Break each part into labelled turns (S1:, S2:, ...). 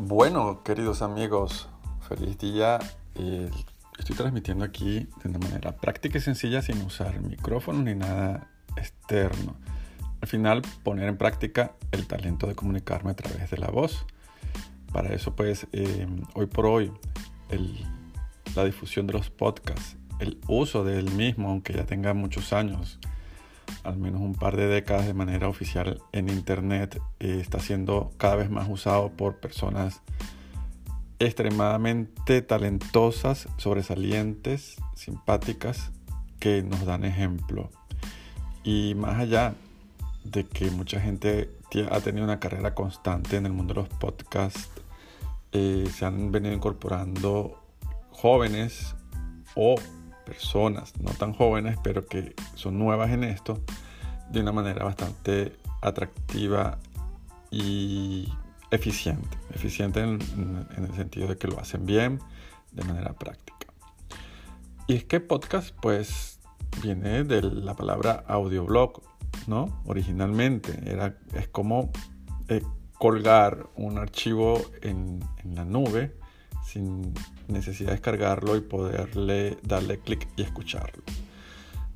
S1: Bueno, queridos amigos, feliz día. Eh, estoy transmitiendo aquí de una manera práctica y sencilla sin usar micrófono ni nada externo. Al final, poner en práctica el talento de comunicarme a través de la voz. Para eso, pues, eh, hoy por hoy, la difusión de los podcasts, el uso del mismo, aunque ya tenga muchos años, al menos un par de décadas de manera oficial en Internet, eh, está siendo cada vez más usado por personas extremadamente talentosas, sobresalientes, simpáticas, que nos dan ejemplo. Y más allá de que mucha gente ha tenido una carrera constante en el mundo de los podcasts, eh, se han venido incorporando jóvenes o personas no tan jóvenes, pero que son nuevas en esto, de una manera bastante atractiva y eficiente. Eficiente en, el sentido de que lo hacen bien, de manera práctica. Y es que podcast, pues, viene de la palabra audioblog, ¿no? Originalmente era, es como eh, colgar un archivo en, en la nube sin necesidad de descargarlo y poderle darle clic y escucharlo.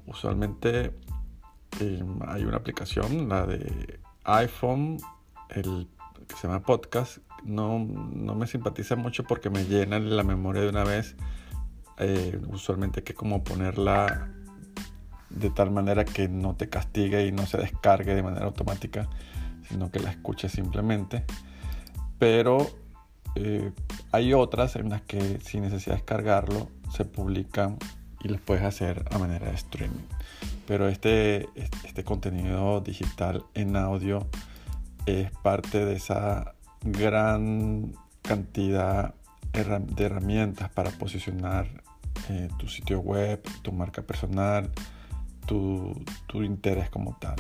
S1: Usualmente em, hay una aplicación, la de iPhone, el que se llama Podcast. No, no me simpatiza mucho porque me llena la memoria de una vez. Eh, usualmente que como ponerla de tal manera que no te castigue y no se descargue de manera automática, sino que la escuche simplemente. Pero eh, hay otras en las que sin necesidad de descargarlo se publican y las puedes hacer a manera de streaming. Pero este, este contenido digital en audio es parte de esa gran cantidad de herramientas para posicionar eh, tu sitio web, tu marca personal, tu, tu interés como tal.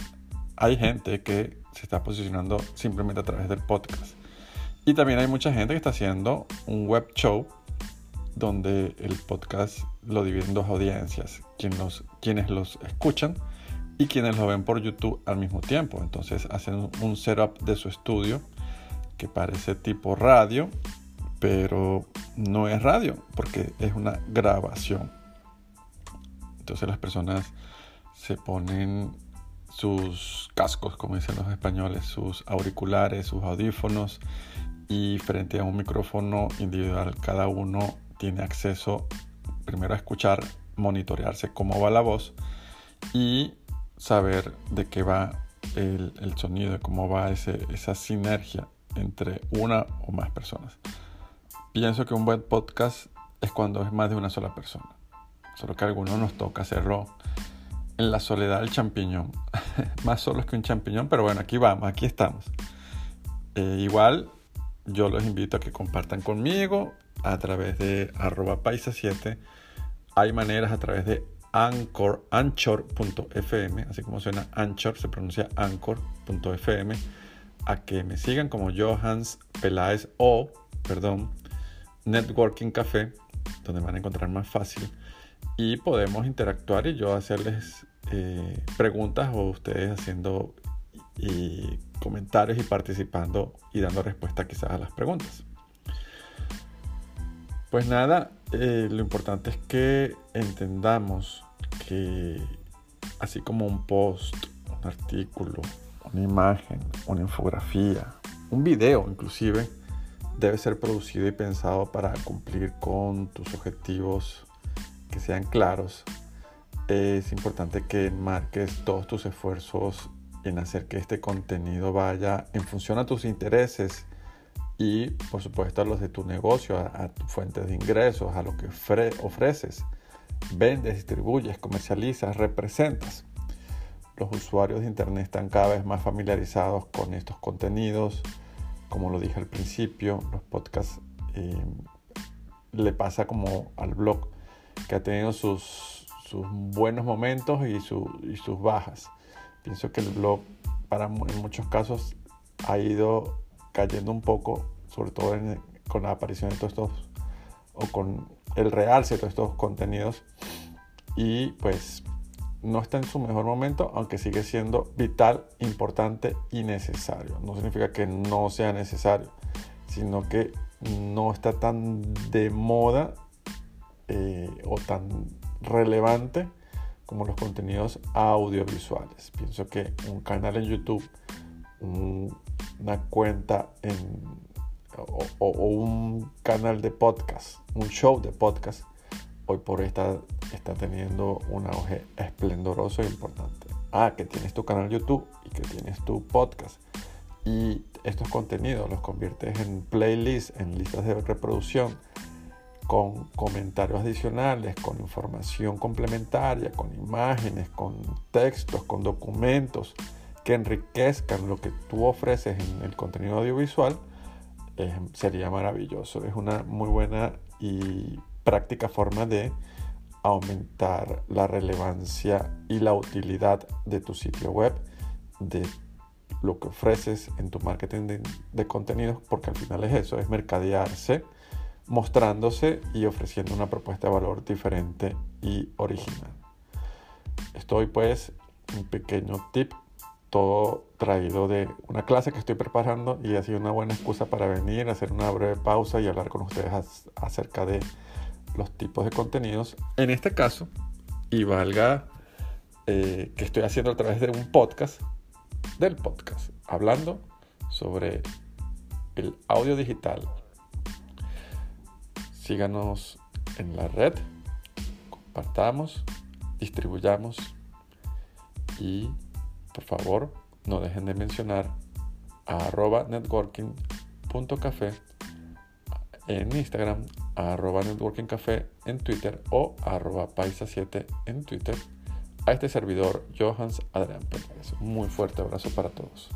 S1: Hay gente que se está posicionando simplemente a través del podcast y también hay mucha gente que está haciendo un web show donde el podcast lo divide en dos audiencias, quienes los escuchan y quienes lo ven por YouTube al mismo tiempo. Entonces hacen un setup de su estudio que parece tipo radio, pero no es radio porque es una grabación. Entonces las personas se ponen sus cascos, como dicen los españoles, sus auriculares, sus audífonos y frente a un micrófono individual cada uno tiene acceso primero a escuchar, monitorearse cómo va la voz y saber de qué va el, sonido, de cómo va esa sinergia entre una o más personas. Pienso que un buen podcast es cuando es más de una sola persona. Solo que a algunos nos toca hacerlo en la soledad del champiñón. más solos que un champiñón, pero bueno, aquí vamos, aquí estamos. Eh, igual yo los invito a que compartan conmigo a través de arroba paisa7. Hay maneras a través de Anchor, anchor.fm, así como suena Anchor, se pronuncia anchor.fm, a que me sigan como Johans Peláez o, perdón, Networking Café, donde van a encontrar más fácil. Y podemos interactuar y yo hacerles eh, preguntas o ustedes haciendo y comentarios y participando y dando respuesta quizás a las preguntas. Pues nada, eh, lo importante es que entendamos que así como un post, un artículo, una imagen, una infografía, un video inclusive, debe ser producido y pensado para cumplir con tus objetivos que sean claros. Es importante que marques todos tus esfuerzos en hacer que este contenido vaya en función a tus intereses y por supuesto a los de tu negocio, a, tu fuente de ingresos, a lo que ofreces, vendes, distribuyes, comercializas, representas. Los usuarios de Internet están cada vez más familiarizados con estos contenidos. Como lo dije al principio, los podcasts eh, le pasa como al blog, que ha tenido sus, buenos momentos y sus bajas. Pienso que el blog para, en muchos casos ha ido cayendo un poco, sobre todo con la aparición de todos estos, o con el realce de todos estos contenidos. Y pues no está en su mejor momento, aunque sigue siendo vital, importante y necesario. No significa que no sea necesario, sino que no está tan de moda eh, o tan relevante como los contenidos audiovisuales. Pienso que un canal en YouTube, una cuenta en, o, un canal de podcast, un show de podcast, hoy por hoy está, está teniendo un auge esplendoroso e importante. Ah, que tienes tu canal YouTube y que tienes tu podcast. Y estos contenidos los conviertes en playlists, en listas de reproducción con comentarios adicionales, con información complementaria, con imágenes, con textos, con documentos que enriquezcan lo que tú ofreces en el contenido audiovisual, eh, sería maravilloso. Es una muy buena y práctica forma de aumentar la relevancia y la utilidad de tu sitio web, de lo que ofreces en tu marketing de, de contenidos, porque al final es eso, es mercadearse mostrándose y ofreciendo una propuesta de valor diferente y original. Estoy pues un pequeño tip, todo traído de una clase que estoy preparando y ha sido una buena excusa para venir, hacer una breve pausa y hablar con ustedes acerca de los tipos de contenidos. En este caso, y valga eh, que estoy haciendo a través de un podcast, del podcast, hablando sobre el audio digital síganos en la red, compartamos, distribuyamos y por favor no dejen de mencionar a arroba networking.café en Instagram, a arroba networkingcafé en Twitter o arroba paisa7 en Twitter a este servidor Johans Adrián Pérez. Un muy fuerte abrazo para todos.